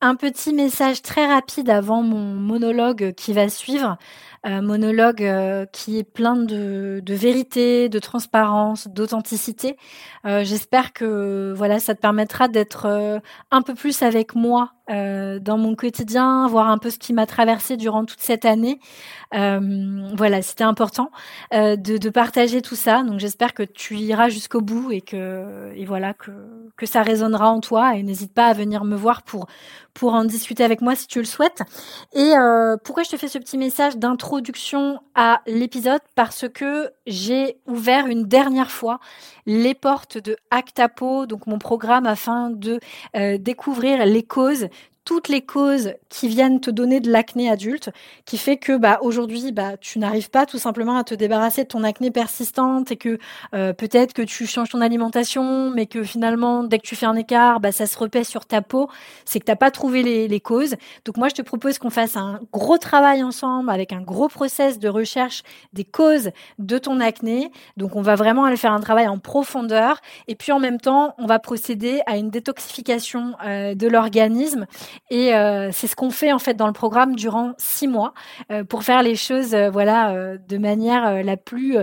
un petit message très rapide avant mon monologue qui va suivre. Un monologue euh, qui est plein de, vérité, de transparence, d'authenticité. Euh, j'espère que voilà, ça te permettra d'être euh, un peu plus avec moi dans mon quotidien, voir un peu ce qui m'a traversé durant toute cette année. voilà, c'était important de, de, partager tout ça. Donc j'espère que tu iras jusqu'au bout et que et voilà que que ça résonnera en toi. Et n'hésite pas à venir me voir pour pour en discuter avec moi si tu le souhaites. Et pourquoi je te fais ce petit message d'intro à l'épisode parce que j'ai ouvert une dernière fois les portes de Actapo, donc mon programme afin de euh, découvrir les causes toutes les causes qui viennent te donner de l'acné adulte, qui fait que bah aujourd'hui bah tu n'arrives pas tout simplement à te débarrasser de ton acné persistante et que euh, peut-être que tu changes ton alimentation, mais que finalement dès que tu fais un écart, bah ça se repèse sur ta peau, c'est que t'as pas trouvé les, les, causes. Donc moi je te propose qu'on fasse un gros travail ensemble avec un gros process de recherche des causes de ton acné. Donc on va vraiment aller faire un travail en profondeur et puis en même temps on va procéder à une détoxification euh, de l'organisme et euh, c'est ce qu'on fait en fait dans le programme durant six mois euh, pour faire les choses, euh, voilà, de manière la plus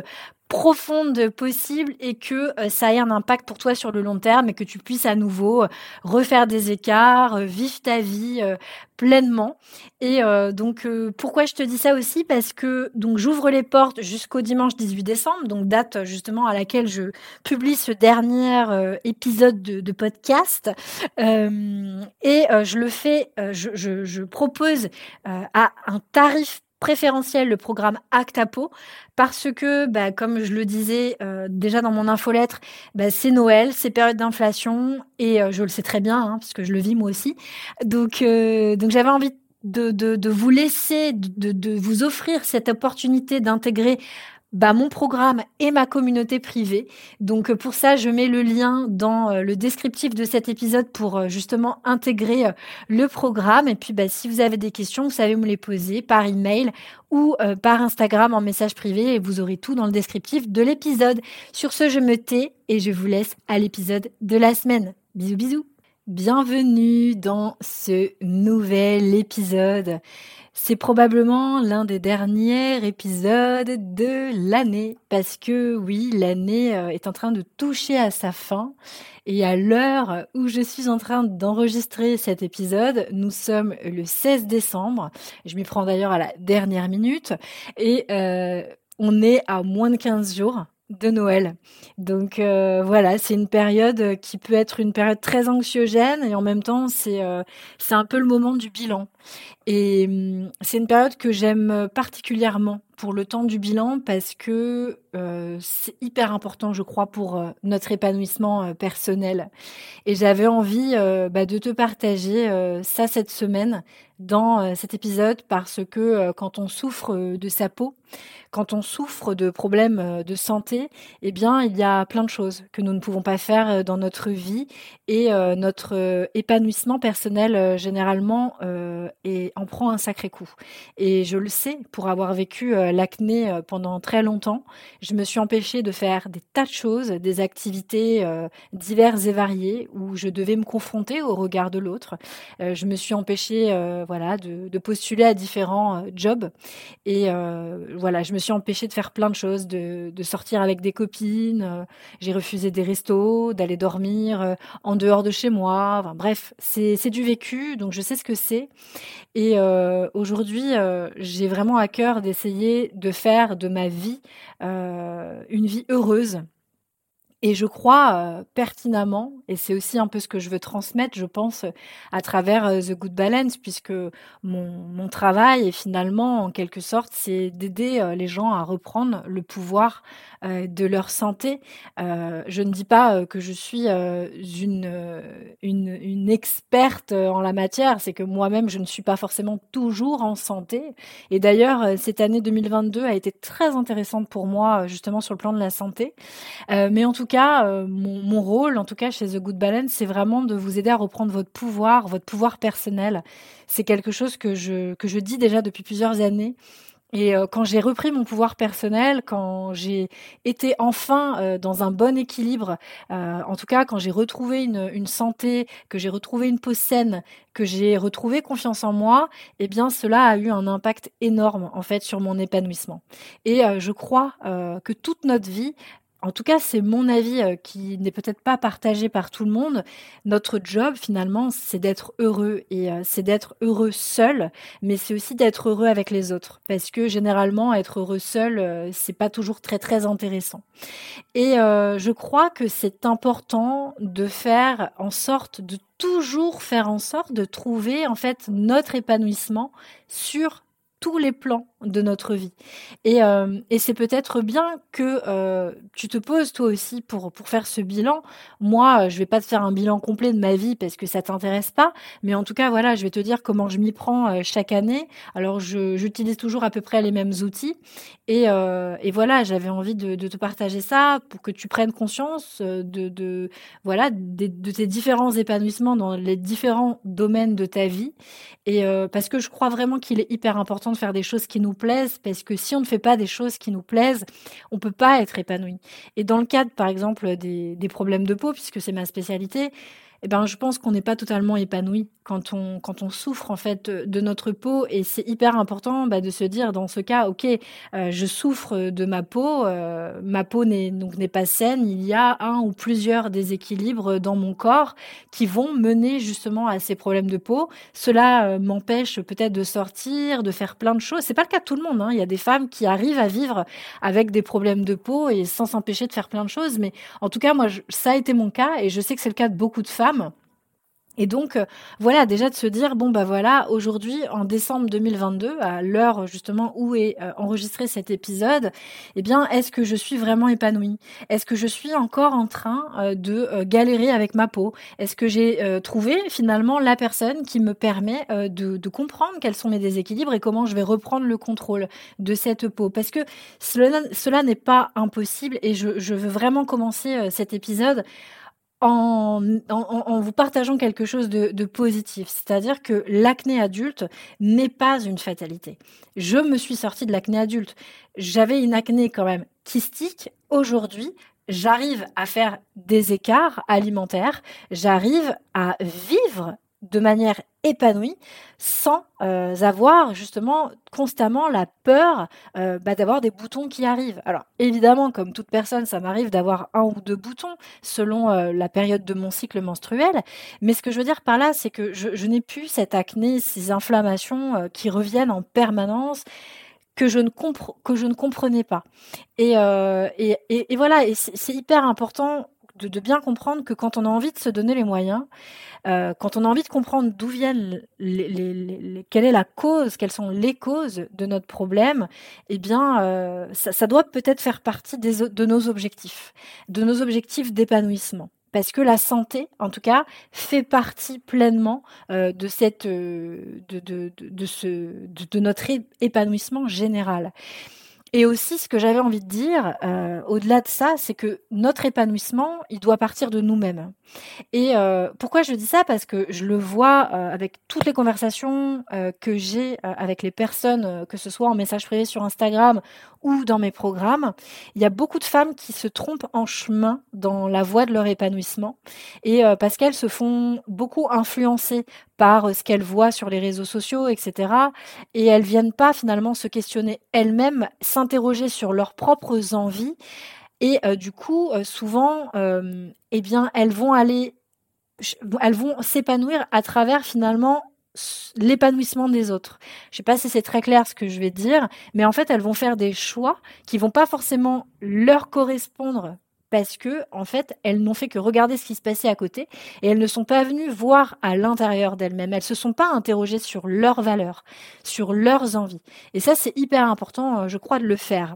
profonde possible et que ça ait un impact pour toi sur le long terme et que tu puisses à nouveau refaire des écarts, vivre ta vie pleinement. Et donc pourquoi je te dis ça aussi? Parce que donc j'ouvre les portes jusqu'au dimanche 18 décembre, donc date justement à laquelle je publie ce dernier épisode de, podcast et je le fais, je, je propose à un tarif préférentiel le programme Actapo parce que, bah, comme je le disais euh, déjà dans mon infolettre, bah, c'est Noël, c'est période d'inflation et euh, je le sais très bien hein, parce que je le vis moi aussi. Donc, euh, donc j'avais envie de, de, de, vous laisser, de, de vous offrir cette opportunité d'intégrer bah, mon programme et ma communauté privée. Donc euh, pour ça, je mets le lien dans euh, le descriptif de cet épisode pour euh, justement intégrer le programme. Et puis bah, si vous avez des questions, vous savez me les poser par email ou par Instagram en message privé et vous aurez tout dans le descriptif de l'épisode. Sur ce, je me tais et je vous laisse à l'épisode de la semaine. Bisous bisous. Bienvenue dans ce nouvel épisode. C'est probablement l'un des derniers épisodes de l'année parce que oui, l'année euh, est en train de toucher à sa fin et à l'heure où je suis en train d'enregistrer cet épisode, nous sommes le 16 décembre. Je m'y prends d'ailleurs à la dernière minute et euh, on est à moins de 15 jours de Noël. Donc euh, voilà, c'est une période qui peut être une période très anxiogène et en même temps c'est c'est un peu le moment du bilan. Et hum, c'est une période que j'aime particulièrement pour le temps du bilan parce que euh, c'est hyper important, je crois, pour euh, notre épanouissement euh, personnel. Et j'avais envie bah, de te partager ça cette semaine dans cet épisode parce que quand on souffre de sa peau, quand on souffre de problèmes de santé, eh bien, il y a plein de choses que nous ne pouvons pas faire dans notre vie et notre épanouissement personnel généralement en prend un sacré coup. Et je le sais pour avoir vécu l'acné euh, pendant très longtemps. Je me suis empêchée de faire des tas de choses, des activités euh, diverses et variées où je devais me confronter au regard de l'autre. je me suis empêchée, voilà, de, postuler à différents jobs. Et voilà, je me suis empêchée de faire plein de choses, de, de sortir avec des copines. J'ai refusé des restos, d'aller dormir en dehors de chez moi. Bref, c'est du vécu, donc je sais ce que c'est. Et euh, aujourd'hui, euh, j'ai vraiment à cœur d'essayer de faire de ma vie euh, une vie heureuse Et je crois euh, pertinemment, et c'est aussi un peu ce que je veux transmettre, je pense, à travers euh, The Good Balance, puisque mon, mon travail, est finalement, en quelque sorte, c'est d'aider euh, les gens à reprendre le pouvoir de leur santé. je ne dis pas que je suis une, une, une experte en la matière, c'est que moi-même, je ne suis pas forcément toujours en santé. Et d'ailleurs, cette année 2022 a été très intéressante pour moi, justement, sur le plan de la santé. mais en tout cas, euh, mon, rôle, en tout cas chez The Good Balance, c'est vraiment de vous aider à reprendre votre pouvoir, votre pouvoir personnel. C'est quelque chose que je, que je dis déjà depuis plusieurs années. Et euh, quand j'ai repris mon pouvoir personnel, quand j'ai été enfin euh, dans un bon équilibre, en tout cas quand j'ai retrouvé une, une, santé, que j'ai retrouvé une peau saine, que j'ai retrouvé confiance en moi, eh bien cela a eu un impact énorme en fait sur mon épanouissement. Et je crois que toute notre vie, en tout cas, c'est mon avis euh, qui n'est peut-être pas partagé par tout le monde. Notre job, finalement, c'est d'être heureux et euh, c'est d'être heureux seul, mais c'est aussi d'être heureux avec les autres. Parce que généralement, être heureux seul, euh, c'est pas toujours très très intéressant. Et je crois que c'est important de faire en sorte de toujours faire en sorte de trouver en fait notre épanouissement sur tous les plans de notre vie. Et, euh, et c'est peut-être bien que euh, tu te poses toi aussi pour, pour faire ce bilan. Moi, je vais pas te faire un bilan complet de ma vie parce que ça t'intéresse pas, mais en tout cas, voilà, je vais te dire comment je m'y prends euh, chaque année. Alors, j'utilise toujours à peu près les mêmes outils. Et, et voilà, j'avais envie de, de, te partager ça pour que tu prennes conscience de, de voilà de, de tes différents épanouissements dans les différents domaines de ta vie. Et parce que je crois vraiment qu'il est hyper important de faire des choses qui nous plaisent, parce que si on ne fait pas des choses qui nous plaisent, on peut pas être épanoui. Et dans le cadre, par exemple, des, des problèmes de peau, puisque c'est ma spécialité, eh ben, je pense qu'on n'est pas totalement épanoui quand on, souffre en fait de notre peau. Et c'est hyper important bah, de se dire dans ce cas, ok, euh, je souffre de ma peau, euh, ma peau n'est donc n'est pas saine. Il y a un ou plusieurs déséquilibres dans mon corps qui vont mener justement à ces problèmes de peau. Cela euh, m'empêche peut-être de sortir, de faire plein de choses. C'est pas le cas de tout le monde. Hein. Il y a des femmes qui arrivent à vivre avec des problèmes de peau et sans s'empêcher de faire plein de choses. Mais en tout cas, moi, ça a été mon cas et je sais que c'est le cas de beaucoup de femmes. Et donc, euh, voilà, déjà de se dire, bon, bah voilà, aujourd'hui, en décembre 2022, à l'heure justement où est euh, enregistré cet épisode, eh bien, est-ce que je suis vraiment épanouie? Est-ce que je suis encore en train euh, de galérer avec ma peau? Est-ce que j'ai trouvé finalement la personne qui me permet de, comprendre quels sont mes déséquilibres et comment je vais reprendre le contrôle de cette peau? Parce que cela, n'est pas impossible et je veux vraiment commencer cet épisode en, vous partageant quelque chose de, de positif. C'est-à-dire que l'acné adulte n'est pas une fatalité. Je me suis sortie de l'acné adulte. J'avais une acné quand même kystique. Aujourd'hui, j'arrive à faire des écarts alimentaires. J'arrive à vivre de manière épanouie sans euh, avoir justement constamment la peur euh, bah, d'avoir des boutons qui arrivent. Alors évidemment, comme toute personne, ça m'arrive d'avoir un ou deux boutons selon euh, la période de mon cycle menstruel. Mais ce que je veux dire par là, c'est que je, n'ai plus cette acné, ces inflammations qui reviennent en permanence que je ne, que je ne comprenais pas. Et, et, et, et voilà, et c'est hyper important de, bien comprendre que quand on a envie de se donner les moyens, euh, quand on a envie de comprendre d'où viennent, les, les, les, quelle est la cause, quelles sont les causes de notre problème, eh bien, euh, ça, ça, doit peut-être faire partie des, de nos objectifs, de nos objectifs d'épanouissement parce que la santé, en tout cas, fait partie pleinement euh, de cette, euh, de, de, de, ce, de notre épanouissement général. Et aussi, ce que j'avais envie de dire, euh, au-delà de ça, c'est que notre épanouissement, il doit partir de nous-mêmes. Et euh, pourquoi je dis ça? Parce que je le vois euh, avec toutes les conversations que j'ai avec les personnes, que ce soit en message privé sur Instagram ou dans mes programmes. Il y a beaucoup de femmes qui se trompent en chemin dans la voie de leur épanouissement. Et parce qu'elles se font beaucoup influencer par ce qu'elles voient sur les réseaux sociaux, etc. Et elles viennent pas finalement se questionner elles-mêmes, s'interroger sur leurs propres envies. Et euh, du coup, euh, souvent, euh, eh bien, elles vont aller, elles vont s'épanouir à travers finalement l'épanouissement des autres. Je sais pas si c'est très clair ce que je vais dire, mais en fait, elles vont faire des choix qui vont pas forcément leur correspondre parce que en fait, elles n'ont fait que regarder ce qui se passait à côté et elles ne sont pas venues voir à l'intérieur d'elles-mêmes. Elles se sont pas interrogées sur leurs valeurs, sur leurs envies. Et ça, c'est hyper important, euh, je crois, de le faire.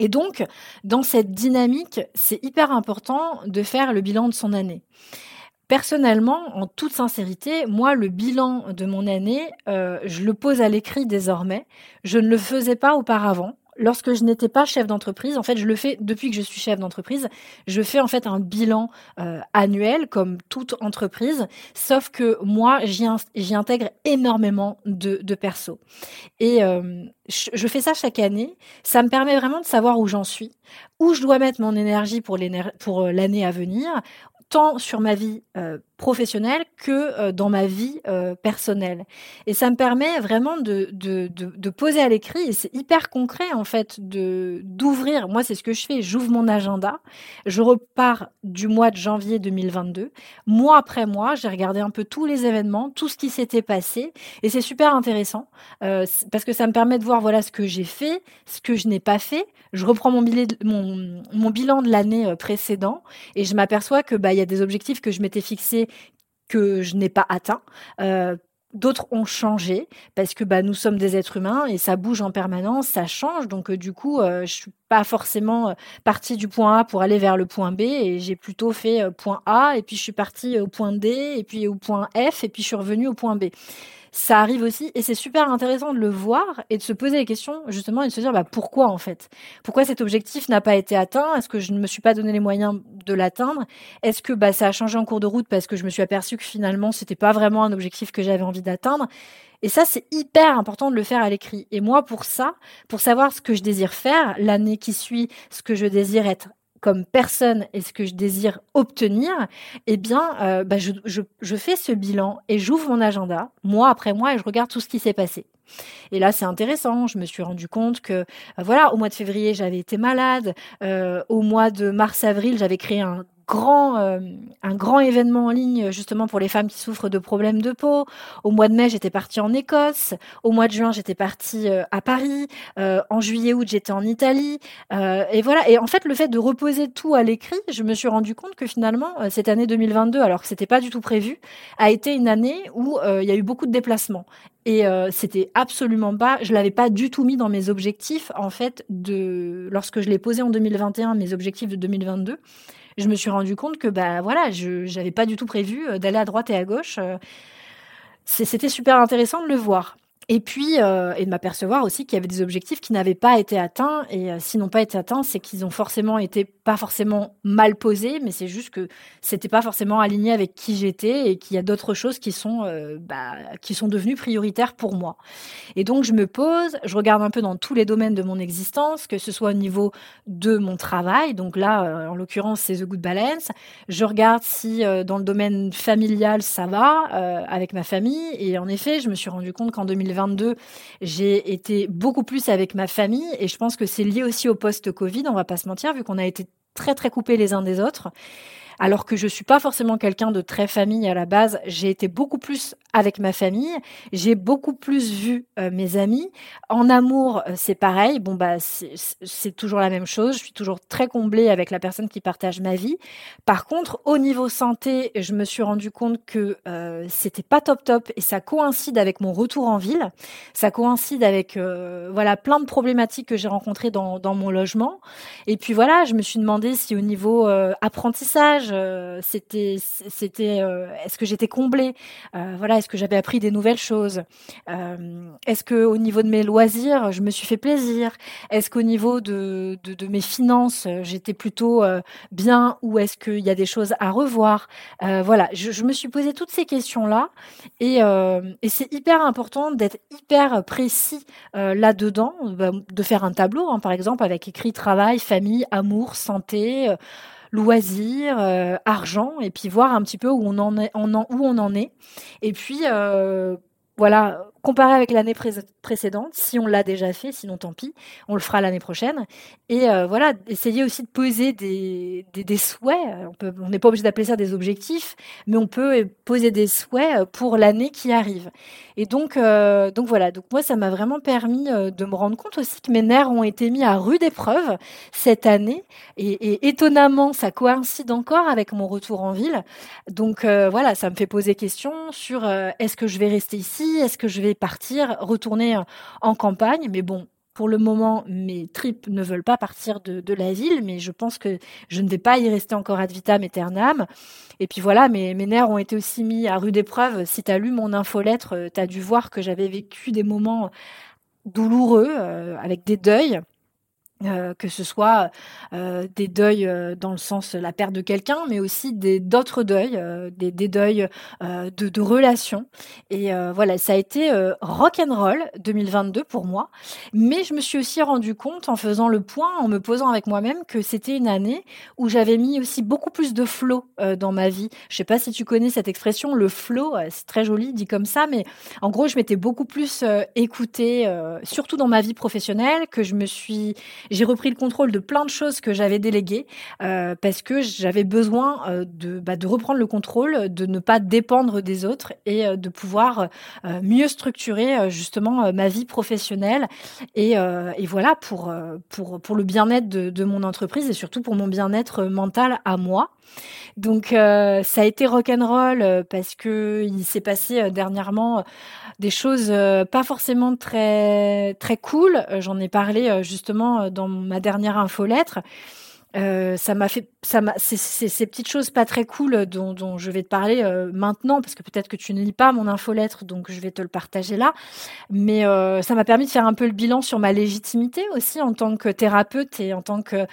Et donc, dans cette dynamique, c'est hyper important de faire le bilan de son année. Personnellement, en toute sincérité, moi, le bilan de mon année, euh, je le pose à l'écrit désormais. Je ne le faisais pas auparavant lorsque je n'étais pas chef d'entreprise, en fait, je le fais depuis que je suis chef d'entreprise. Je fais en fait un bilan euh, annuel comme toute entreprise, sauf que moi, j'y intègre énormément de, de perso. Et euh, je, fais ça chaque année. Ça me permet vraiment de savoir où j'en suis, où je dois mettre mon énergie pour euh, l'année à venir, tant sur ma vie euh, professionnelle que euh, dans ma vie euh, personnelle. Et ça me permet vraiment de, de, de, poser à l'écrit, et c'est hyper concret en fait, de d'ouvrir. Moi, c'est ce que je fais. J'ouvre mon agenda. Je repars du mois de janvier 2022. Mois après mois, j'ai regardé un peu tous les événements, tout ce qui s'était passé, et c'est super intéressant parce que ça me permet de voir voilà ce que j'ai fait, ce que je n'ai pas fait. Je reprends mon, billet, mon, mon bilan de l'année précédent et je m'aperçois que bah il y a des objectifs que je m'étais fixés que je n'ai pas atteints. Euh, d'autres ont changé parce que bah, nous sommes des êtres humains et ça bouge en permanence, ça change. Donc euh, du coup, euh, je suis pas forcément euh, partie du point A pour aller vers le point B et j'ai plutôt fait point A et puis je suis partie au point D et puis au point F et puis je suis revenue au point B ça arrive aussi et c'est super intéressant de le voir et de se poser les questions justement et de se dire bah, pourquoi en fait? Pourquoi cet objectif n'a pas été atteint? Est-ce que je ne me suis pas donné les moyens de l'atteindre? Est-ce que bah, ça a changé en cours de route parce que je me suis aperçu que finalement c'était pas vraiment un objectif que j'avais envie d'atteindre? Et ça, c'est hyper important de le faire à l'écrit. Et moi, pour ça, pour savoir ce que je désire faire l'année qui suit, ce que je désire être comme personne et ce que je désire obtenir, eh bien, euh, bah, je, fais ce bilan et j'ouvre mon agenda, mois après mois, et je regarde tout ce qui s'est passé. Et là, c'est intéressant. Je me suis rendu compte que, euh, voilà, au mois de février, j'avais été malade. Euh, au mois de mars-avril, j'avais créé un grand, euh, un grand événement en ligne justement pour les femmes qui souffrent de problèmes de peau. Au mois de mai, j'étais partie en Écosse. Au mois de juin, j'étais partie euh, à Paris. Euh, en juillet-août, j'étais en Italie. et voilà. Et en fait, le fait de reposer tout à l'écrit, je me suis rendu compte que finalement, cette année 2022, alors que c'était pas du tout prévu, a été une année où il y a eu beaucoup de déplacements. Et c'était absolument pas, je l'avais pas du tout mis dans mes objectifs en fait de lorsque je l'ai posé en 2021, mes objectifs de 2022 je me suis rendu compte que bah voilà, je n'avais pas du tout prévu euh, d'aller à droite et à gauche. Euh. C'était super intéressant de le voir. Et puis, euh, et de m'apercevoir aussi qu'il y avait des objectifs qui n'avaient pas été atteints. Et s'ils n'ont pas été atteints, c'est qu'ils ont forcément été pas forcément mal posés, mais c'est juste que c'était pas forcément aligné avec qui j'étais et qu'il y a d'autres choses qui sont, euh, bah, qui sont devenues prioritaires pour moi. Et donc, je me pose, je regarde un peu dans tous les domaines de mon existence, que ce soit au niveau de mon travail. Donc là, en l'occurrence, c'est The Good Balance. Je regarde si dans le domaine familial, ça va avec ma famille. Et en effet, je me suis rendu compte qu'en 2020, 2022, j'ai été beaucoup plus avec ma famille et je pense que c'est lié aussi au post-Covid, on va pas se mentir, vu qu'on a été très très coupés les uns des autres alors que je suis pas forcément quelqu'un de très famille à la base. J'ai été beaucoup plus avec ma famille, j'ai beaucoup plus vu euh, mes amis. En amour, euh, c'est pareil. Bon bah c'est toujours la même chose. Je suis toujours très comblée avec la personne qui partage ma vie. Par contre, au niveau santé, je me suis rendu compte que euh, c'était pas top top et ça coïncide avec mon retour en ville. Ça coïncide avec euh, voilà plein de problématiques que j'ai rencontrées dans, dans mon logement. Et puis voilà, je me suis demandé si au niveau apprentissage euh, c'était, c'était, euh, est-ce que j'étais comblée? Euh, Voilà, est-ce que j'avais appris des nouvelles choses? Est-ce que au niveau de mes loisirs, je me suis fait plaisir? Est-ce qu'au niveau de, de, mes finances, j'étais plutôt bien ou est-ce qu'il y a des choses à revoir? Voilà, je, me suis posé toutes ces questions-là et, et c'est hyper important d'être hyper précis là-dedans, bah, de faire un tableau, hein, par exemple, avec écrit travail, famille, amour, santé loisirs, euh, argent, et puis voir un petit peu où on en est, où on en est. Et puis euh, voilà, comparer avec l'année précédente, si on l'a déjà fait, sinon tant pis, on le fera l'année prochaine. Et euh, voilà, essayer aussi de poser des, des, souhaits. On n'est pas obligé d'appeler ça des objectifs, mais on peut poser des souhaits pour l'année qui arrive. Et donc, euh, donc voilà, donc moi, ça m'a vraiment permis euh, de me rendre compte aussi que mes nerfs ont été mis à rude épreuve cette année. Et étonnamment, ça coïncide encore avec mon retour en ville. Donc voilà, ça me fait poser question sur est-ce que je vais rester ici, est-ce que je vais partir, retourner en campagne. Mais bon, pour le moment, mes tripes ne veulent pas partir de, la ville, mais je pense que je ne vais pas y rester encore ad vitam aeternam. Et puis voilà, mes, mes nerfs ont été aussi mis à rude épreuve. Si tu as lu mon infolettre, euh, tu as dû voir que j'avais vécu des moments douloureux euh, avec des deuils. Euh, que ce soit euh, des deuils euh, dans le sens la perte de quelqu'un, mais aussi des d'autres deuils, des, deuils de, relations. Et voilà, ça a été rock and roll 2022 pour moi. Mais je me suis aussi rendu compte en faisant le point, en me posant avec moi-même, que c'était une année où j'avais mis aussi beaucoup plus de flow dans ma vie. Je sais pas si tu connais cette expression, le flow, c'est très joli dit comme ça, mais en gros, je m'étais beaucoup plus écoutée, surtout dans ma vie professionnelle, que je me suis j'ai repris le contrôle de plein de choses que j'avais déléguées euh, parce que j'avais besoin euh, de, bah, de reprendre le contrôle, de ne pas dépendre des autres et euh, de pouvoir mieux structurer justement ma vie professionnelle et, et voilà pour, pour, pour le bien-être de, de, mon entreprise et surtout pour mon bien-être mental à moi. Donc ça a été rock'n'roll parce que il s'est passé dernièrement des choses pas forcément très très cool. J'en ai parlé justement dans ma dernière infolettre. Euh, ça m'a fait, ça m'a, c'est ces petites choses pas très cool dont, dont je vais te parler euh, maintenant parce que peut-être que tu ne lis pas mon infolettre, donc je vais te le partager là. Mais euh, ça m'a permis de faire un peu le bilan sur ma légitimité aussi en tant que thérapeute et en tant que euh,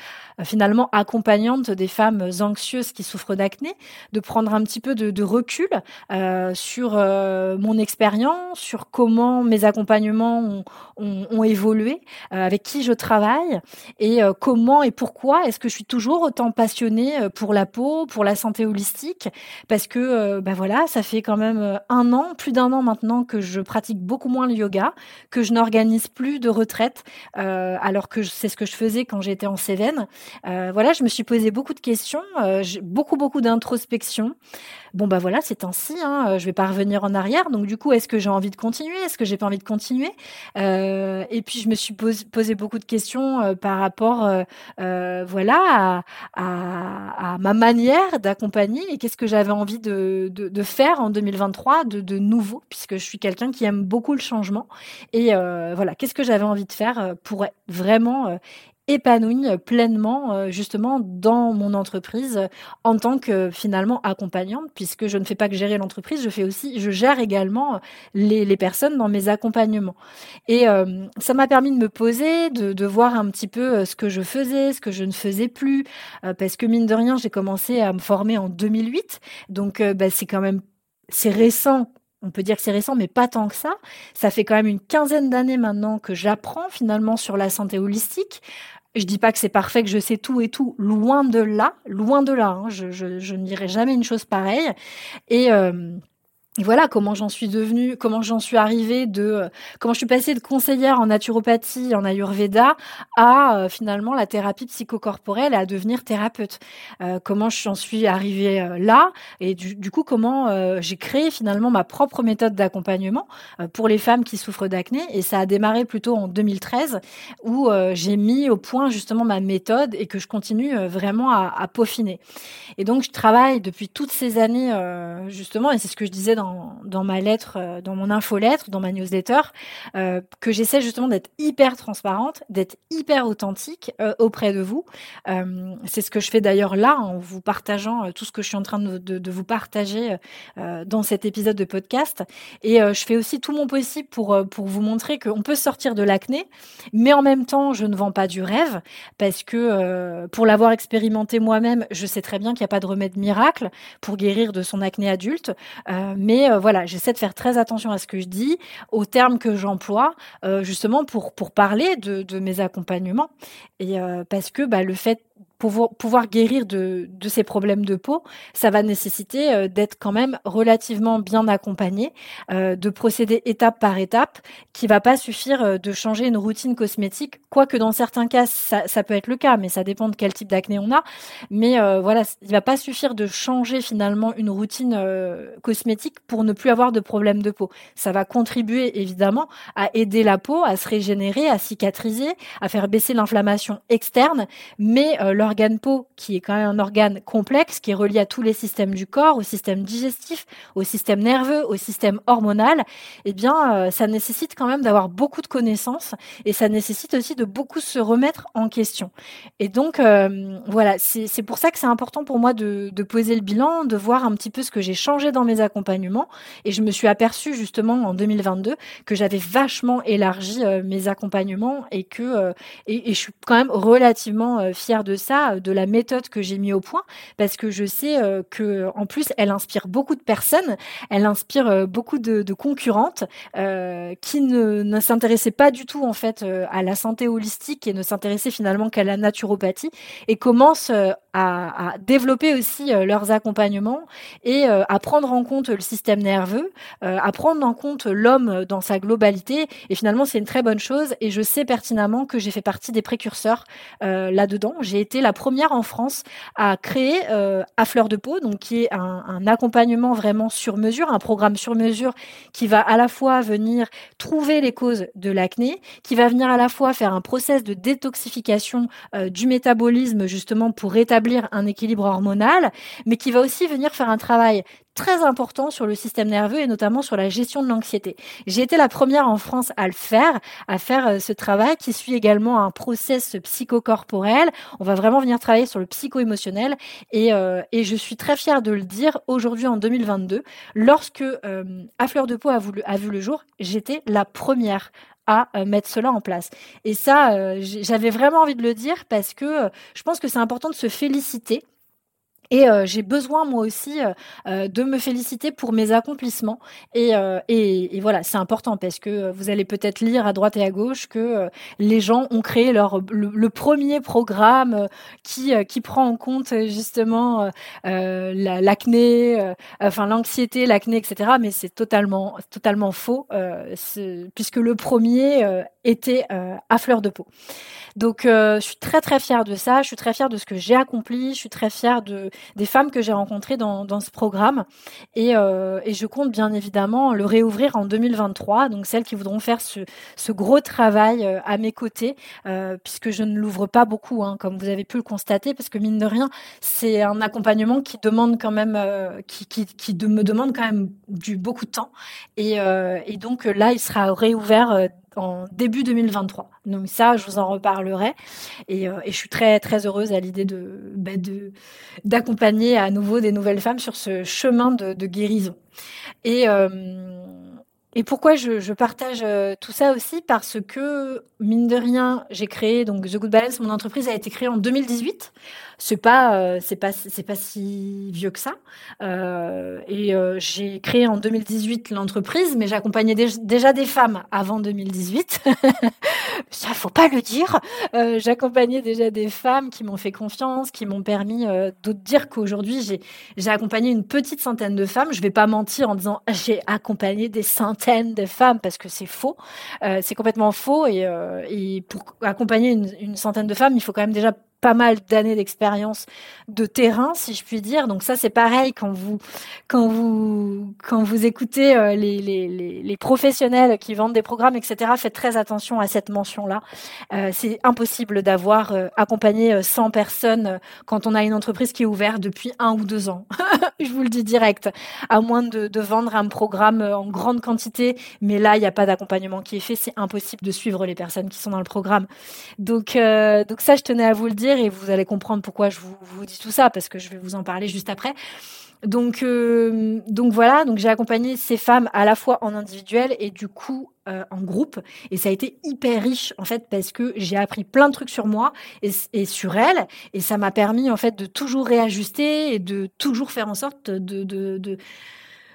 finalement accompagnante des femmes anxieuses qui souffrent d'acné, de prendre un petit peu de, de recul euh, sur mon expérience, sur comment mes accompagnements ont, ont, ont évolué, avec qui je travaille et comment et pourquoi est-ce que je suis toujours autant passionnée euh, pour la peau, pour la santé holistique, parce que ben voilà, ça fait quand même euh, un an, plus d'un an maintenant que je pratique beaucoup moins le yoga, que je n'organise plus de retraite, euh, alors que c'est ce que je faisais quand j'étais en Cévennes. Euh, voilà, je me suis posé beaucoup de questions, euh, beaucoup beaucoup d'introspection. Bon bah voilà, c'est ainsi, hein, je vais pas revenir en arrière. Donc du coup, est-ce que j'ai envie de continuer? Est-ce que j'ai pas envie de continuer? Et puis je me suis posé, beaucoup de questions par rapport, voilà à, ma manière d'accompagner et qu'est-ce que j'avais envie de, faire en 2023 de, de nouveau, puisque je suis quelqu'un qui aime beaucoup le changement. Et euh, voilà, qu'est-ce que j'avais envie de faire euh, pour vraiment euh, épanouie pleinement justement dans mon entreprise en tant que finalement accompagnante puisque je ne fais pas que gérer l'entreprise je fais aussi je gère également les, personnes dans mes accompagnements. Et ça m'a permis de me poser de, de, voir un petit peu ce que je faisais ce que je ne faisais plus parce que mine de rien j'ai commencé à me former en 2008 donc bah, c'est quand même c'est récent on peut dire que c'est récent, mais pas tant que ça. Ça fait quand même une quinzaine d'années maintenant que j'apprends finalement sur la santé holistique. Je dis pas que c'est parfait, que je sais tout et tout, loin de là, loin de là. Hein. Je, je, ne dirai jamais une chose pareille. Et euh, et voilà comment j'en suis devenue, comment j'en suis arrivée de, euh, comment je suis passée de conseillère en naturopathie, en ayurveda, à euh, finalement la thérapie psychocorporelle et à devenir thérapeute. Euh, comment j'en suis arrivée là et du, coup comment j'ai créé finalement ma propre méthode d'accompagnement pour les femmes qui souffrent d'acné et ça a démarré plutôt en 2013 où j'ai mis au point justement ma méthode et que je continue vraiment à, peaufiner. Et donc je travaille depuis toutes ces années justement et c'est ce que je disais ma lettre, euh, dans mon infolettre, dans ma newsletter, euh, que j'essaie justement d'être hyper transparente, d'être hyper authentique euh, auprès de vous. c'est ce que je fais d'ailleurs là en vous partageant tout ce que je suis en train de, vous partager dans cet épisode de podcast. Et je fais aussi tout mon possible pour, pour vous montrer qu'on peut sortir de l'acné, mais en même temps, je ne vends pas du rêve parce que pour l'avoir expérimenté moi-même, je sais très bien qu'il n'y a pas de remède miracle pour guérir de son acné adulte. mais mais euh, voilà, j'essaie de faire très attention à ce que je dis, aux termes que j'emploie, euh, justement pour, pour parler de, de mes accompagnements. Et euh, parce que bah, le fait pour pouvoir guérir de, de ces problèmes de peau, ça va nécessiter euh, d'être quand même relativement bien accompagné, euh, de procéder étape par étape, qui va pas suffire euh, de changer une routine cosmétique, quoique dans certains cas ça, ça, peut être le cas, mais ça dépend de quel type d'acné on a. Mais voilà, il va pas suffire de changer finalement une routine cosmétique pour ne plus avoir de problèmes de peau. Ça va contribuer évidemment à aider la peau à se régénérer, à cicatriser, à faire baisser l'inflammation externe, mais leur l'organe peau, qui est quand même un organe complexe, qui est relié à tous les systèmes du corps, au système digestif, au système nerveux, au système hormonal, eh bien, euh, ça nécessite quand même d'avoir beaucoup de connaissances et ça nécessite aussi de beaucoup se remettre en question. Et donc, euh, voilà, c'est pour ça que c'est important pour moi de, de, poser le bilan, de voir un petit peu ce que j'ai changé dans mes accompagnements. Et je me suis aperçue justement en 2022 que j'avais vachement élargi euh, mes accompagnements et que et, je suis quand même relativement fière de ça euh, de la méthode que j'ai mis au point parce que je sais euh, que en plus elle inspire beaucoup de personnes, elle inspire euh, beaucoup de, concurrentes qui ne, s'intéressaient pas du tout en fait à la santé holistique et ne s'intéressaient finalement qu'à la naturopathie et commencent à, développer aussi leurs accompagnements et à prendre en compte le système nerveux, à prendre en compte l'homme dans sa globalité. Et finalement, c'est une très bonne chose. Et je sais pertinemment que j'ai fait partie des précurseurs là-dedans. J'ai la première en France à créer euh, à fleur de peau, donc qui est un, un, accompagnement vraiment sur mesure, un programme sur mesure qui va à la fois venir trouver les causes de l'acné, qui va venir à la fois faire un process de détoxification euh, du métabolisme justement pour rétablir un équilibre hormonal, mais qui va aussi venir faire un travail très important sur le système nerveux et notamment sur la gestion de l'anxiété. J'ai été la première en France à le faire, à faire euh, ce travail qui suit également un process psychocorporel. On va vraiment venir travailler sur le psycho-émotionnel et, euh, je suis très fière de le dire aujourd'hui en 2022. Lorsque euh, À Fleur de Peau a, vu le jour, j'étais la première à mettre cela en place. Et ça, j'avais vraiment envie de le dire parce que je pense que c'est important de se féliciter et euh, j'ai besoin moi aussi euh, euh, de me féliciter pour mes accomplissements. Et, et, et voilà, c'est important parce que vous allez peut-être lire à droite et à gauche que les gens ont créé leur le, premier programme qui qui prend en compte justement l'acné, enfin l'anxiété, l'acné, etc. Mais c'est totalement totalement faux puisque le premier était à fleur de peau. Donc, euh, je suis très très fière de ça. Je suis très fière de ce que j'ai accompli. Je suis très fière de des femmes que j'ai rencontrées dans, ce programme. Et, euh, et je compte bien évidemment le réouvrir en 2023. Donc, celles qui voudront faire ce, gros travail euh, à mes côtés, euh, puisque je ne l'ouvre pas beaucoup, hein, comme vous avez pu le constater, parce que mine de rien, c'est un accompagnement qui demande quand même, qui, me demande quand même du beaucoup de temps. Et donc là, il sera réouvert en début 2023. Donc ça, je vous en reparlerai. Et, euh, et je suis très très heureuse à l'idée de bah, d'accompagner à nouveau des nouvelles femmes sur ce chemin de, de guérison. Et euh, et pourquoi je, je partage euh, tout ça aussi? Parce que, mine de rien, j'ai créé donc The Good Balance, mon entreprise a été créée en 2018 c'est pas euh, c'est pas c'est pas si vieux que ça. Euh, et euh, j'ai créé en 2018 l'entreprise, mais j'accompagnais déjà des femmes avant 2018. ça faut pas le dire. j'accompagnais déjà des femmes qui m'ont fait confiance, qui m'ont permis de dire qu'aujourd'hui j'ai j'ai accompagné une petite centaine de femmes. Je vais pas mentir en disant j'ai accompagné des centaines de femmes parce que c'est faux. c'est complètement faux et, et pour accompagner une, une centaine de femmes, il faut quand même déjà pas mal d'années d'expérience de terrain, si je puis dire. Donc ça, c'est pareil quand vous quand vous quand vous écoutez euh, les, les, les, professionnels qui vendent des programmes, etc. Faites très attention à cette mention-là. Euh, c'est impossible d'avoir euh, accompagné 100 personnes quand on a une entreprise qui est ouverte depuis un ou deux ans. je vous le dis direct. À moins de, de vendre un programme en grande quantité, mais là, il n'y a pas d'accompagnement qui est fait. C'est impossible de suivre les personnes qui sont dans le programme. Donc donc ça, je tenais à vous le dire et vous allez comprendre pourquoi je vous, dis tout ça parce que je vais vous en parler juste après. Donc, euh, donc voilà, donc j'ai accompagné ces femmes à la fois en individuel et du coup euh, en groupe. Et ça a été hyper riche en fait parce que j'ai appris plein de trucs sur moi et, sur elles et ça m'a permis en fait de toujours réajuster et de toujours faire en sorte de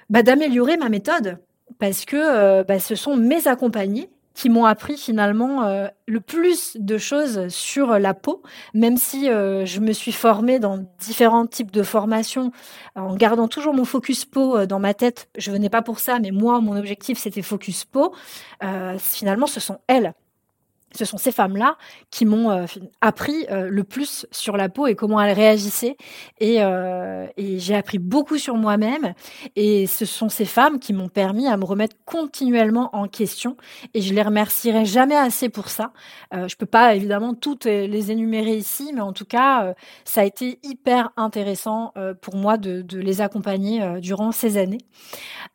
bah, d'améliorer ma méthode parce que euh, bah, ce sont mes accompagnés qui m'ont appris finalement euh, le plus de choses sur la peau, même si euh, je me suis formée dans différents types de formations en gardant toujours mon focus peau dans ma tête. Je venais pas pour ça, mais moi, mon objectif, c'était focus peau. finalement, ce sont elles ce sont ces femmes-là qui m'ont euh, appris euh, le plus sur la peau et comment elles réagissaient. Et, euh, et j'ai appris beaucoup sur moi-même. Et ce sont ces femmes qui m'ont permis à me remettre continuellement en question. Et je les remercierai jamais assez pour ça. je peux pas évidemment toutes les énumérer ici, mais en tout cas, ça a été hyper intéressant pour moi de, les accompagner durant ces années.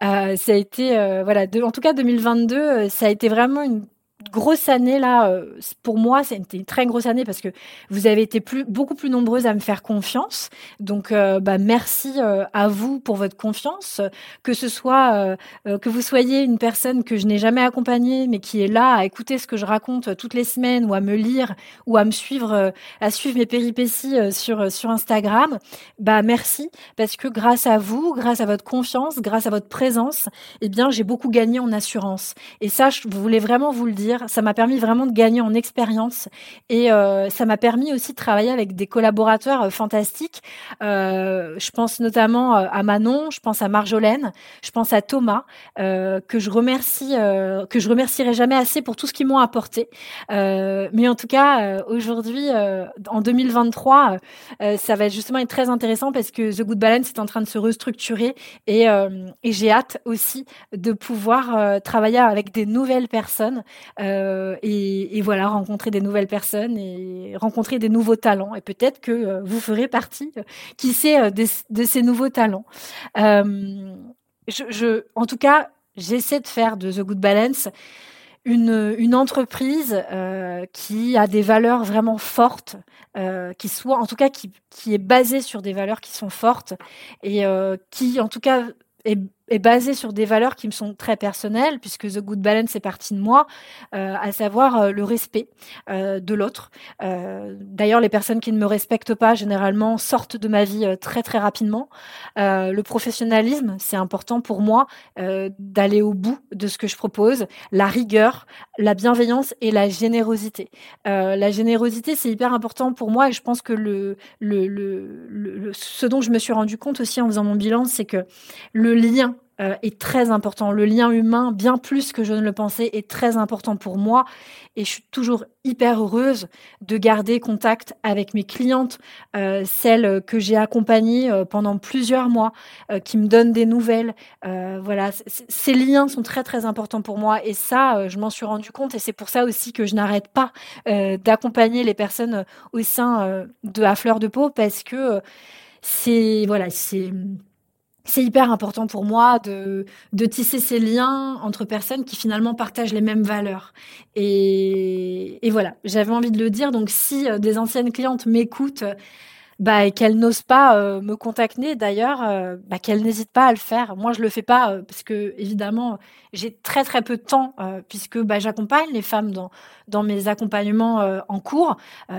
ça a été, voilà, en tout cas 2022, ça a été vraiment une grosse année là euh, pour moi c'était une très grosse année parce que vous avez été beaucoup plus nombreuses à me faire confiance. Donc euh, bah, merci euh, à vous pour votre confiance. Que ce soit que vous soyez une personne que je n'ai jamais accompagnée mais qui est là à écouter ce que je raconte toutes les semaines ou à me lire ou à me suivre à suivre mes péripéties sur sur Instagram bah merci. Parce que grâce à vous grâce à votre confiance grâce à votre présence eh bien j'ai beaucoup gagné en assurance. Et ça je voulais vraiment vous le dire ça m'a permis vraiment de gagner en expérience et euh, ça m'a permis aussi de travailler avec des collaborateurs euh, fantastiques. Euh, je pense notamment à Manon, je pense à Marjolaine, je pense à Thomas que je remercie, que je remercierai jamais assez pour tout ce qu'ils m'ont apporté. mais en tout cas, aujourd'hui, en 2023, ça va justement être très intéressant parce que The Good Balance est en train de se restructurer et, et j'ai hâte aussi de pouvoir travailler avec des nouvelles personnes euh, et, voilà, rencontrer des nouvelles personnes et rencontrer des nouveaux talents. Et peut-être que euh, vous ferez partie, euh, qui sait, de, ces nouveaux talents. En tout cas, j'essaie de faire de The Good Balance une, une entreprise qui a des valeurs vraiment fortes, qui soit, en tout cas, qui, qui est basée sur des valeurs qui sont fortes et qui, en tout cas, est est basé sur des valeurs qui me sont très personnelles, puisque The Good Balance est partie de moi, euh, à savoir euh, le respect euh, de l'autre. D'ailleurs, les personnes qui ne me respectent pas, généralement, sortent de ma vie très très rapidement. le professionnalisme, c'est important pour moi d'aller au bout de ce que je propose. La rigueur, la bienveillance et la générosité. la générosité, c'est hyper important pour moi et je pense que le, le, le, le, ce dont je me suis rendu compte aussi en faisant mon bilan, c'est que le lien euh, est très important. Le lien humain, bien plus que je ne le pensais, est très important pour moi. Et je suis toujours hyper heureuse de garder contact avec mes clientes, euh, celles que j'ai accompagnées euh, pendant plusieurs mois, qui me donnent des nouvelles. voilà, ces liens sont très très importants pour moi. Et ça, je m'en suis rendu compte. Et c'est pour ça aussi que je n'arrête pas d'accompagner les personnes au sein de la fleur de peau parce que c'est voilà, c'est c'est hyper important pour moi de, de tisser ces liens entre personnes qui finalement partagent les mêmes valeurs. Et, et voilà, j'avais envie de le dire. Donc si euh, des anciennes clientes m'écoutent, bah, et qu'elle n'ose pas euh, me contacter d'ailleurs, euh, bah, qu'elle n'hésite pas à le faire. Moi, je le fais pas euh, parce que évidemment, j'ai très très peu de temps puisque bah, j'accompagne les femmes dans mes accompagnements en cours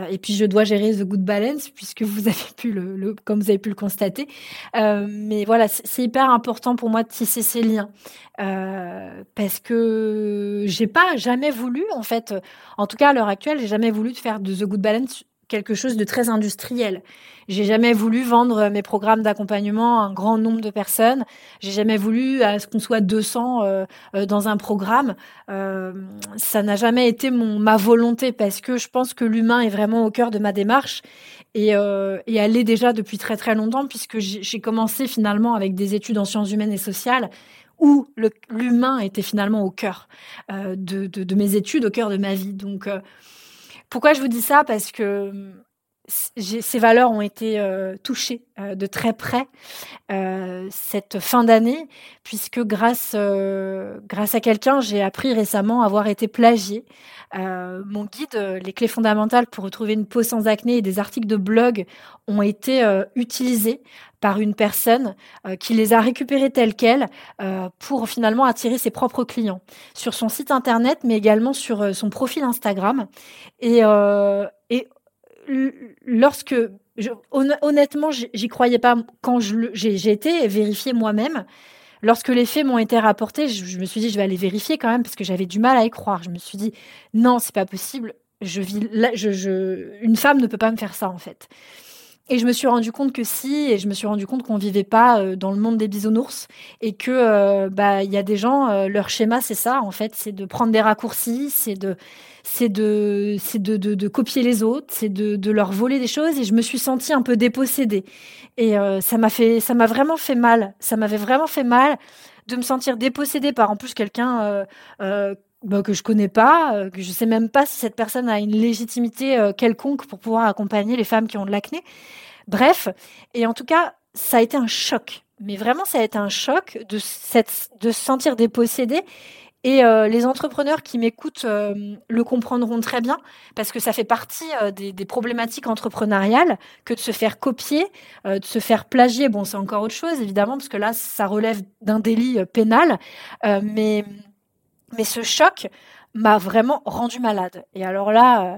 et puis je dois gérer the good balance puisque vous avez pu le, comme vous avez pu le constater. mais voilà, c'est hyper important pour moi de tisser ces liens parce que j'ai pas jamais voulu en fait, en tout cas à l'heure actuelle, j'ai jamais voulu faire de the good balance quelque chose de très industriel. J'ai jamais voulu vendre mes programmes d'accompagnement à un grand nombre de personnes. J'ai jamais voulu à ce qu'on soit 200 euh, euh, dans un programme. Euh, ça n'a jamais été mon ma volonté parce que je pense que l'humain est vraiment au cœur de ma démarche et, euh, et elle est déjà depuis très très longtemps puisque j'ai commencé finalement avec des études en sciences humaines et sociales où l'humain était finalement au cœur de, de, mes études, au cœur de ma vie. Donc pourquoi je vous dis ça? Parce que ces valeurs ont été euh, touchées euh, de très près euh, cette fin d'année, puisque grâce, grâce à quelqu'un, j'ai appris récemment avoir été plagié. mon guide, les clés fondamentales pour retrouver une peau sans acné et des articles de blog ont été utilisés par une personne euh, qui les a récupérés tels quels euh, pour finalement attirer ses propres clients sur son site internet, mais également sur euh, son profil Instagram. Et lorsque honnêtement, j'y croyais pas quand j'ai été vérifier moi-même. lorsque les faits m'ont été rapportés, je, me suis dit, je vais aller vérifier quand même, parce que j'avais du mal à y croire. Je me suis dit, non, c'est pas possible. Je vis, je, une femme ne peut pas me faire ça, en fait. Et je me suis rendu compte que si, et je me suis rendu compte qu'on vivait pas euh, dans le monde des bisounours et que euh, bah il y a des gens, euh, leur schéma c'est ça en fait, c'est de prendre des raccourcis, c'est de c'est de c'est de, de, copier les autres, c'est de, de leur voler des choses et je me suis sentie un peu dépossédée et ça m'a fait ça m'a vraiment fait mal, ça m'avait vraiment fait mal de me sentir dépossédée par en plus quelqu'un bah, que je connais pas, euh, que je sais même pas si cette personne a une légitimité euh, quelconque pour pouvoir accompagner les femmes qui ont de l'acné. Bref, et en tout cas, ça a été un choc. Mais vraiment, ça a été un choc de, cette, de se sentir dépossédé. Et euh, les entrepreneurs qui m'écoutent le comprendront très bien, parce que ça fait partie des, des, problématiques entrepreneuriales que de se faire copier, de se faire plagier. Bon, c'est encore autre chose, évidemment, parce que là, ça relève d'un délit pénal. mais mais ce choc m'a vraiment rendu malade. Et alors là, euh,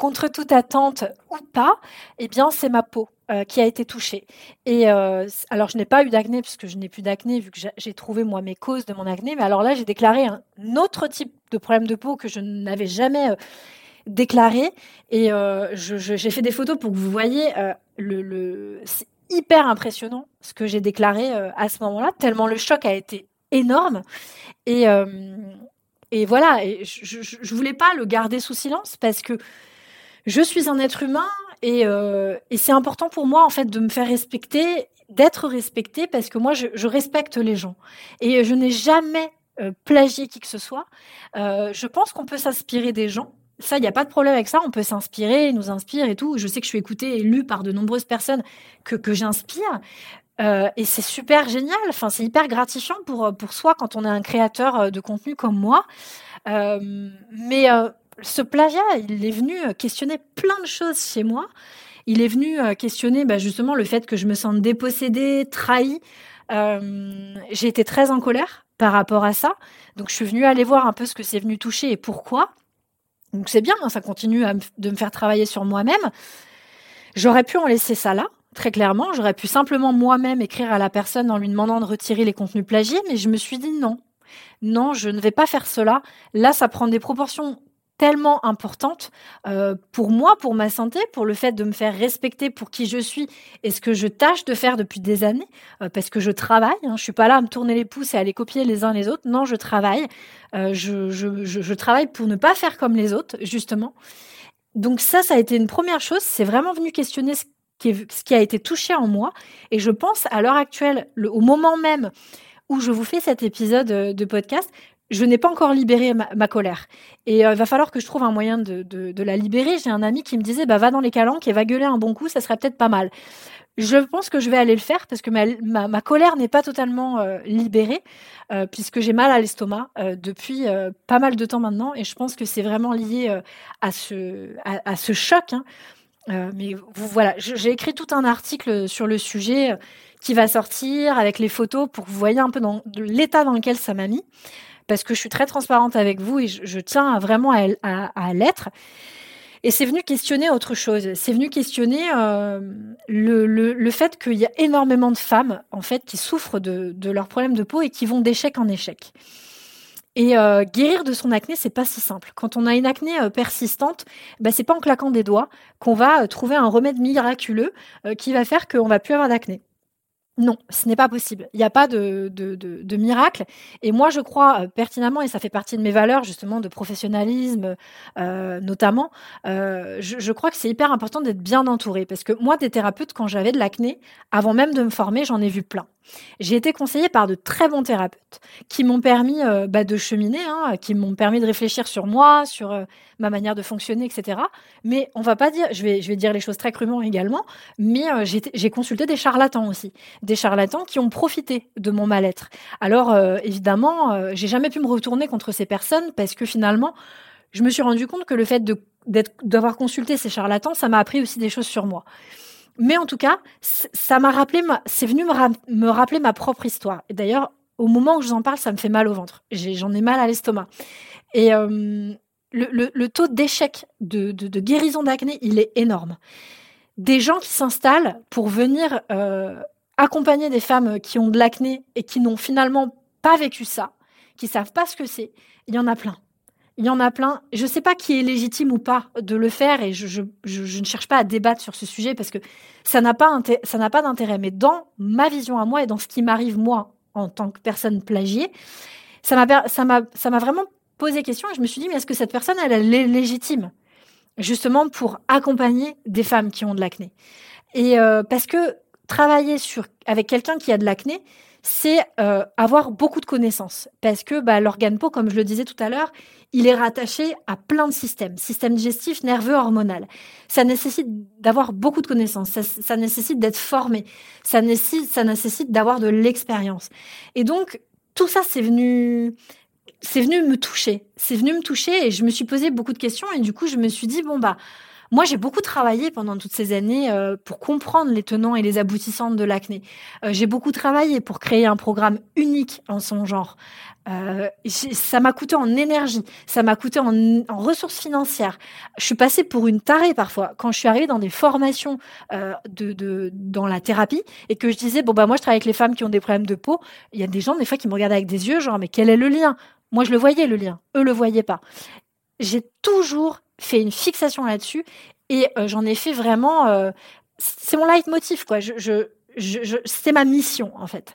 contre toute attente ou pas, eh bien, c'est ma peau euh, qui a été touchée. Et euh, alors, je n'ai pas eu d'acné puisque je n'ai plus d'acné vu que j'ai trouvé moi mes causes de mon acné. Mais alors là, j'ai déclaré un autre type de problème de peau que je n'avais jamais déclaré. Et j'ai fait des photos pour que vous voyez le, c'est hyper impressionnant ce que j'ai déclaré à ce moment-là, tellement le choc a été énorme. Et, et voilà, et je, je, voulais pas le garder sous silence parce que je suis un être humain et, euh, et c'est important pour moi en fait de me faire respecter, d'être respecté parce que moi je, je, respecte les gens et je n'ai jamais euh, plagié qui que ce soit. Euh, je pense qu'on peut s'inspirer des gens. Ça, il n'y a pas de problème avec ça. On peut s'inspirer, nous inspire et tout. Je sais que je suis écoutée et lue par de nombreuses personnes que, que j'inspire. Euh, et c'est super génial. Enfin, c'est hyper gratifiant pour, pour soi quand on est un créateur euh, de contenu comme moi. Euh, mais ce plagiat, il est venu questionner plein de choses chez moi. Il est venu questionner bah, justement le fait que je me sente dépossédée, trahie. J'ai été très en colère par rapport à ça. Donc, je suis venue aller voir un peu ce que c'est venu toucher et pourquoi. Donc, c'est bien, hein, ça continue de me faire travailler sur moi-même. J'aurais pu en laisser ça là Très clairement, j'aurais pu simplement moi-même écrire à la personne en lui demandant de retirer les contenus plagiés, mais je me suis dit non. Non, je ne vais pas faire cela. Là, ça prend des proportions tellement importantes euh, pour moi, pour ma santé, pour le fait de me faire respecter pour qui je suis et ce que je tâche de faire depuis des années, euh, parce que je travaille. Hein, je suis pas là à me tourner les pouces et à les copier les uns les autres. Non, je travaille. Euh, je, travaille pour ne pas faire comme les autres, justement. Donc ça, ça a été une première chose. C'est vraiment venu questionner ce qui a été touché en moi. Et je pense à l'heure actuelle, au moment même où je vous fais cet épisode de podcast, je n'ai pas encore libéré ma, colère. Et il euh, va falloir que je trouve un moyen de, la libérer. J'ai un ami qui me disait, bah, va dans les calanques et va gueuler un bon coup, ça serait peut-être pas mal. Je pense que je vais aller le faire parce que ma, colère n'est pas totalement euh, libérée, puisque j'ai mal à l'estomac depuis pas mal de temps maintenant. Et je pense que c'est vraiment lié à, ce, choc. Hein. Euh, mais voilà, j'ai écrit tout un article sur le sujet euh, qui va sortir avec les photos pour que vous voyez un peu l'état dans lequel ça m'a mis. Parce que je suis très transparente avec vous et je, tiens vraiment à, à, l'être. Et c'est venu questionner autre chose. C'est venu questionner euh, le, fait qu'il y a énormément de femmes en fait qui souffrent de, leurs problèmes de peau et qui vont d'échec en échec. Et euh, guérir de son acné, c'est pas si simple. Quand on a une acné euh, persistante, bah, c'est pas en claquant des doigts qu'on va trouver un remède miraculeux qui va faire qu'on va plus avoir d'acné. Non, ce n'est pas possible. Il n'y a pas de, de, miracle. Et moi, je crois pertinemment, et ça fait partie de mes valeurs justement de professionnalisme notamment, je, je, crois que c'est hyper important d'être bien entouré. Parce que moi, des thérapeutes, quand j'avais de l'acné, avant même de me former, j'en ai vu plein. J'ai été conseillée par de très bons thérapeutes qui m'ont permis euh, bah, de cheminer, hein, qui m'ont permis de réfléchir sur moi, sur euh, ma manière de fonctionner, etc. Mais on va pas dire, je vais, je vais dire les choses très crûment également, mais euh, j'ai consulté des charlatans aussi, des charlatans qui ont profité de mon mal-être. Alors évidemment, j'ai jamais pu me retourner contre ces personnes parce que finalement, je me suis rendu compte que le fait d'avoir consulté ces charlatans, ça m'a appris aussi des choses sur moi. Mais en tout cas, ça m'a rappelé, c'est venu me, rappeler ma propre histoire. Et d'ailleurs, au moment où je vous en parle, ça me fait mal au ventre. J'en ai, mal à l'estomac. Et euh, le, taux d'échec de, guérison d'acné, il est énorme. Des gens qui s'installent pour venir euh, accompagner des femmes qui ont de l'acné et qui n'ont finalement pas vécu ça, qui savent pas ce que c'est, il y en a plein. Il y en a plein. Je ne sais pas qui est légitime ou pas de le faire et je, ne cherche pas à débattre sur ce sujet parce que ça n'a pas, d'intérêt. Mais dans ma vision à moi et dans ce qui m'arrive moi en tant que personne plagiée, ça m'a vraiment posé question et je me suis dit, mais est-ce que cette personne, elle, est légitime justement pour accompagner des femmes qui ont de l'acné? Et euh, parce que travailler sur, avec quelqu'un qui a de l'acné, c'est euh, avoir beaucoup de connaissances. Parce que bah, l'organe peau, comme je le disais tout à l'heure, il est rattaché à plein de systèmes, système digestif, nerveux, hormonal. Ça nécessite d'avoir beaucoup de connaissances, ça, nécessite d'être formé, ça nécessite, ça nécessite d'avoir de l'expérience. Et donc, tout ça, c'est venu, c'est venu me toucher. C'est venu me toucher et je me suis posé beaucoup de questions et du coup, je me suis dit, bon, bah, moi, j'ai beaucoup travaillé pendant toutes ces années euh, pour comprendre les tenants et les aboutissants de l'acné. Euh, j'ai beaucoup travaillé pour créer un programme unique en son genre. Euh, ça m'a coûté en énergie, ça m'a coûté en, ressources financières. Je suis passée pour une tarée parfois quand je suis arrivée dans des formations de, dans la thérapie et que je disais bon bah moi je travaille avec les femmes qui ont des problèmes de peau. Il y a des gens des fois qui me regardaient avec des yeux genre mais quel est le lien? Moi je le voyais le lien, eux le voyaient pas. J'ai toujours fait une fixation là-dessus et euh, j'en ai fait vraiment. Euh, c'est mon leitmotiv, quoi. Je, je, je, c'est ma mission, en fait.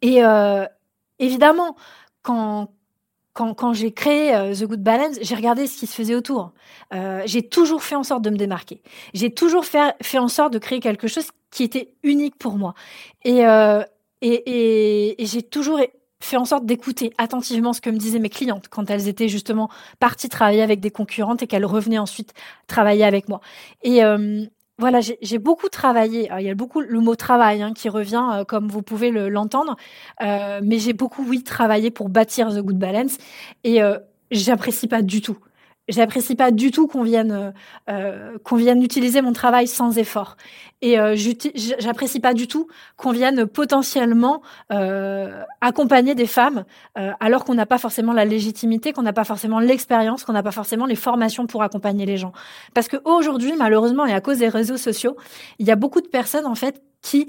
Et euh, évidemment, quand, quand, quand j'ai créé The Good Balance, j'ai regardé ce qui se faisait autour. j'ai toujours fait en sorte de me démarquer. J'ai toujours fait, fait en sorte de créer quelque chose qui était unique pour moi. Et, et, et, et j'ai toujours fait en sorte d'écouter attentivement ce que me disaient mes clientes quand elles étaient justement parties travailler avec des concurrentes et qu'elles revenaient ensuite travailler avec moi. Et euh, voilà, j'ai beaucoup travaillé. il y a beaucoup le mot travail hein, qui revient, euh, comme vous pouvez l'entendre. euh, mais j'ai beaucoup, oui, travaillé pour bâtir The Good Balance. Et euh, j'apprécie pas du tout j'apprécie pas du tout qu'on vienne euh, euh, qu'on vienne utiliser mon travail sans effort. Et euh, j'apprécie pas du tout qu'on vienne potentiellement euh, accompagner des femmes euh, alors qu'on n'a pas forcément la légitimité qu'on n'a pas forcément l'expérience qu'on n'a pas forcément les formations pour accompagner les gens. Parce que aujourd'hui malheureusement et à cause des réseaux sociaux il y a beaucoup de personnes en fait qui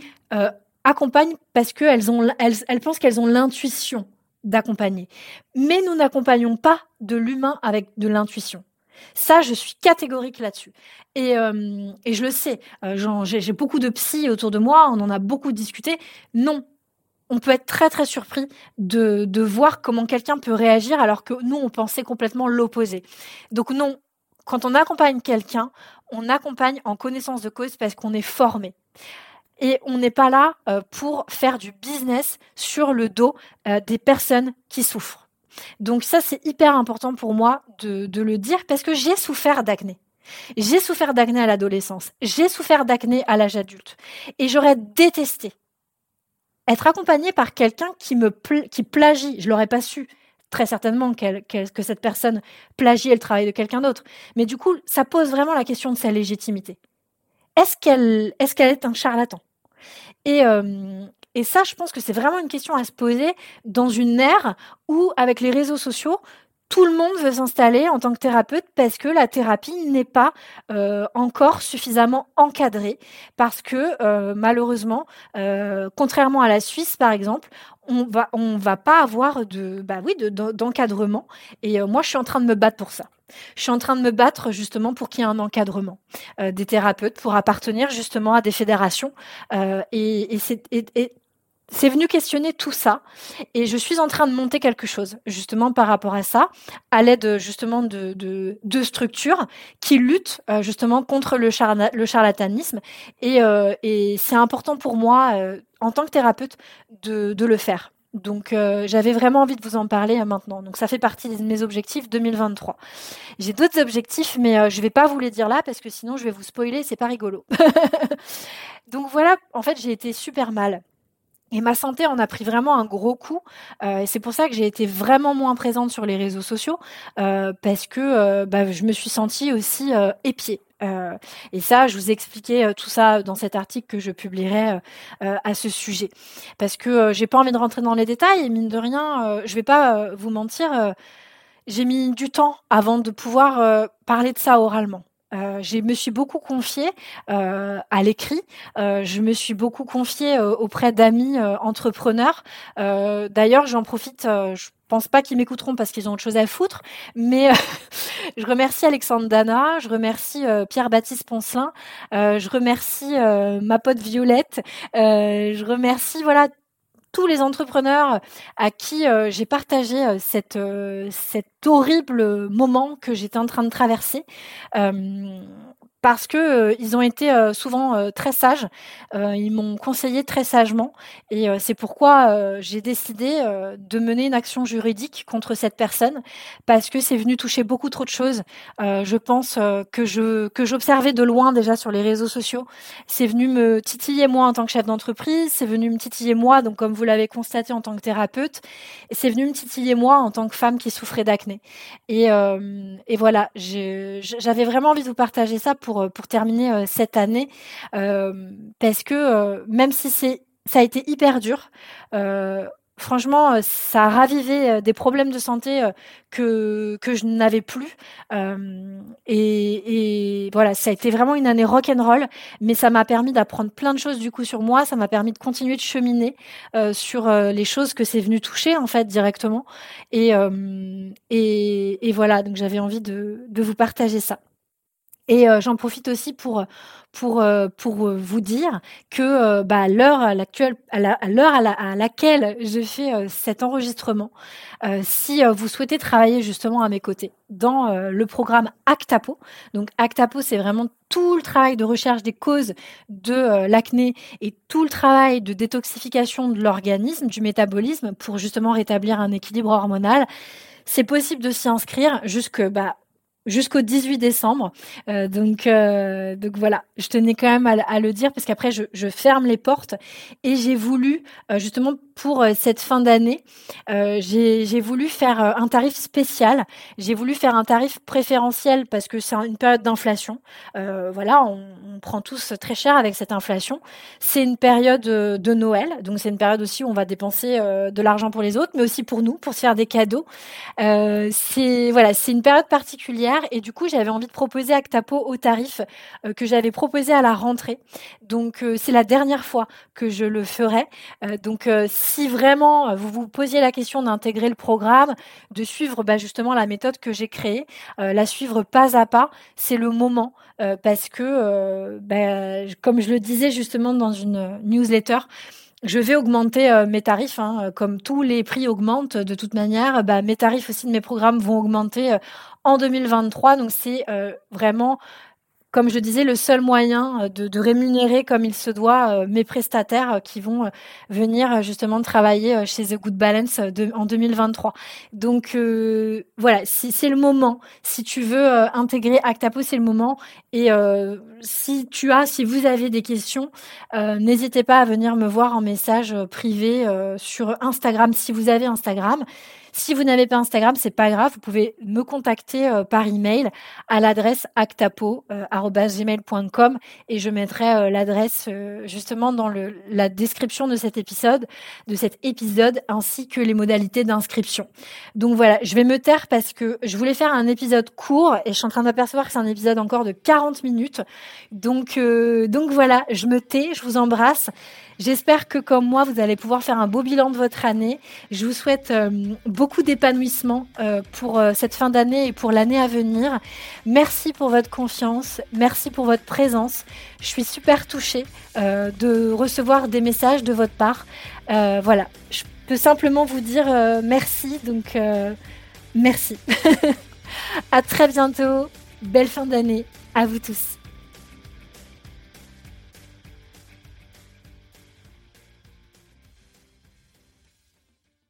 accompagnent parce qu'elles ont elles, elles pensent qu'elles ont l'intuition d'accompagner. Mais nous n'accompagnons pas de l'humain avec de l'intuition. Ça, je suis catégorique là-dessus. Et, euh, et, je le sais, euh, j'ai beaucoup de psy autour de moi, on en a beaucoup discuté. Non, on peut être très très surpris de, de voir comment quelqu'un peut réagir alors que nous, on pensait complètement l'opposé. Donc non, quand on accompagne quelqu'un, on accompagne en connaissance de cause parce qu'on est formé et on n'est pas là euh, pour faire du business sur le dos euh, des personnes qui souffrent. Donc ça, c'est hyper important pour moi de, le dire parce que j'ai souffert d'acné. J'ai souffert d'acné à l'adolescence. J'ai souffert d'acné à l'âge adulte. Et j'aurais détesté être accompagnée par quelqu'un qui me qui plagie. Je l'aurais pas su très certainement que cette personne plagie le travail de quelqu'un d'autre. Mais du coup, ça pose vraiment la question de sa légitimité. Est-ce qu'elle est, qu'elle est un charlatan? Et, ça, je pense que c'est vraiment une question à se poser dans une ère où, avec les réseaux sociaux, tout le monde veut s'installer en tant que thérapeute parce que la thérapie n'est pas euh, encore suffisamment encadrée parce que euh, malheureusement, euh, contrairement à la Suisse par exemple, on va on va pas avoir de bah oui d'encadrement et moi je suis en train de me battre pour ça. Je suis en train de me battre justement pour qu'il y ait un encadrement des thérapeutes pour appartenir justement à des fédérations et, et c'est c'est venu questionner tout ça et je suis en train de monter quelque chose justement par rapport à ça à l'aide justement de, de, structures qui luttent euh, justement contre le, charlatanisme et, euh, et c'est important pour moi euh, en tant que thérapeute de, de le faire. Donc j'avais vraiment envie de vous en parler maintenant. Donc ça fait partie de mes objectifs 2023. J'ai d'autres objectifs, mais je vais pas vous les dire là parce que sinon je vais vous spoiler, c'est pas rigolo. Donc voilà, en fait j'ai été super mal. Et ma santé en a pris vraiment un gros coup. Euh, c'est pour ça que j'ai été vraiment moins présente sur les réseaux sociaux euh, parce que euh, bah, je me suis sentie aussi épiée. Et ça, je vous ai expliqué tout ça dans cet article que je publierai à ce sujet. Parce que j'ai pas envie de rentrer dans les détails et mine de rien, je vais pas vous mentir, j'ai mis du temps avant de pouvoir parler de ça oralement. Je me suis beaucoup confiée à l'écrit. je me suis beaucoup confiée auprès d'amis entrepreneurs. D'ailleurs, j'en profite. je pense pas qu'ils m'écouteront parce qu'ils ont autre chose à foutre, mais je remercie Alexandre Dana, je remercie Pierre-Baptiste Poncelin, je remercie ma pote Violette, je remercie voilà tous les entrepreneurs à qui euh, j'ai partagé euh, euh, cet horrible moment que j'étais en train de traverser parce que euh, ils ont été euh, souvent euh, très sages. ils m'ont conseillé très sagement, et c'est pourquoi j'ai décidé de mener une action juridique contre cette personne, parce que c'est venu toucher beaucoup trop de choses. je pense que je que j'observais de loin déjà sur les réseaux sociaux. C'est venu me titiller moi en tant que chef d'entreprise, c'est venu me titiller moi, donc comme vous l'avez constaté en tant que thérapeute, et c'est venu me titiller moi en tant que femme qui souffrait d'acné. Et, et voilà, j'avais vraiment envie de vous partager ça pour euh, pour, terminer euh, cette année, euh, parce que même si c'est ça a été hyper dur, franchement, ça a ravivé des problèmes de santé que, que je n'avais plus. et, voilà, ça a été vraiment une année rock'n'roll, mais ça m'a permis d'apprendre plein de choses du coup sur moi. Ça m'a permis de continuer de cheminer sur les choses que c'est venu toucher en fait directement. Et, et, et voilà, donc j'avais envie de, de vous partager ça. Et euh, j'en profite aussi pour pour euh, pour euh, vous dire que bah, l'heure à l'actuelle à l'heure à, laquelle je fais cet enregistrement, si vous souhaitez travailler justement à mes côtés dans le programme Actapo, donc Actapo c'est vraiment tout le travail de recherche des causes de l'acné et tout le travail de détoxification de l'organisme, du métabolisme pour justement rétablir un équilibre hormonal. C'est possible de s'y inscrire jusque bah, jusqu'au 18 décembre. Euh, donc, euh, voilà, je tenais quand même à, le dire parce qu'après je, je, ferme les portes et j'ai voulu euh, justement pour euh, cette fin d'année, euh, j'ai voulu faire un tarif spécial. J'ai voulu faire un tarif préférentiel parce que c'est une période d'inflation. voilà, on, prend tous très cher avec cette inflation. C'est une période de Noël, donc c'est une période aussi où on va dépenser de l'argent pour les autres, mais aussi pour nous, pour se faire des cadeaux. c'est voilà, c'est une période particulière et du coup j'avais envie de proposer Actapo au tarif euh, que j'avais proposé à la rentrée. Donc euh, c'est la dernière fois que je le ferai. Euh, donc si vraiment vous vous posiez la question d'intégrer le programme, de suivre bah, justement la méthode que j'ai créée, la suivre pas à pas, c'est le moment parce que bah, comme je le disais justement dans une newsletter, je vais augmenter mes tarifs, hein, comme tous les prix augmentent de toute manière. Bah, mes tarifs aussi de mes programmes vont augmenter en 2023. Donc c'est euh, vraiment comme je disais, le seul moyen euh, de, rémunérer comme il se doit euh, mes prestataires qui vont venir justement travailler chez The Good Balance en 2023. Donc voilà, c'est le moment, si tu veux intégrer Actapo, c'est le moment. Et si tu as, si vous avez des questions, n'hésitez pas à venir me voir en message privé sur Instagram si vous avez Instagram. Si vous n'avez pas Instagram, c'est pas grave, vous pouvez me contacter euh, par email à l'adresse actapo@gmail.com et je mettrai euh, l'adresse euh, justement dans la description de cet épisode, de cet épisode ainsi que les modalités d'inscription. Donc voilà, je vais me taire parce que je voulais faire un épisode court et je suis en train d'apercevoir que c'est un épisode encore de 40 minutes. Donc donc voilà, je me tais, je vous embrasse. J'espère que comme moi, vous allez pouvoir faire un beau bilan de votre année. Je vous souhaite euh, beaucoup d'épanouissement euh, pour euh, cette fin d'année et pour l'année à venir. Merci pour votre confiance, merci pour votre présence. Je suis super touchée de recevoir des messages de votre part. voilà, je peux simplement vous dire merci. Donc, merci. à très bientôt. Belle fin d'année à vous tous.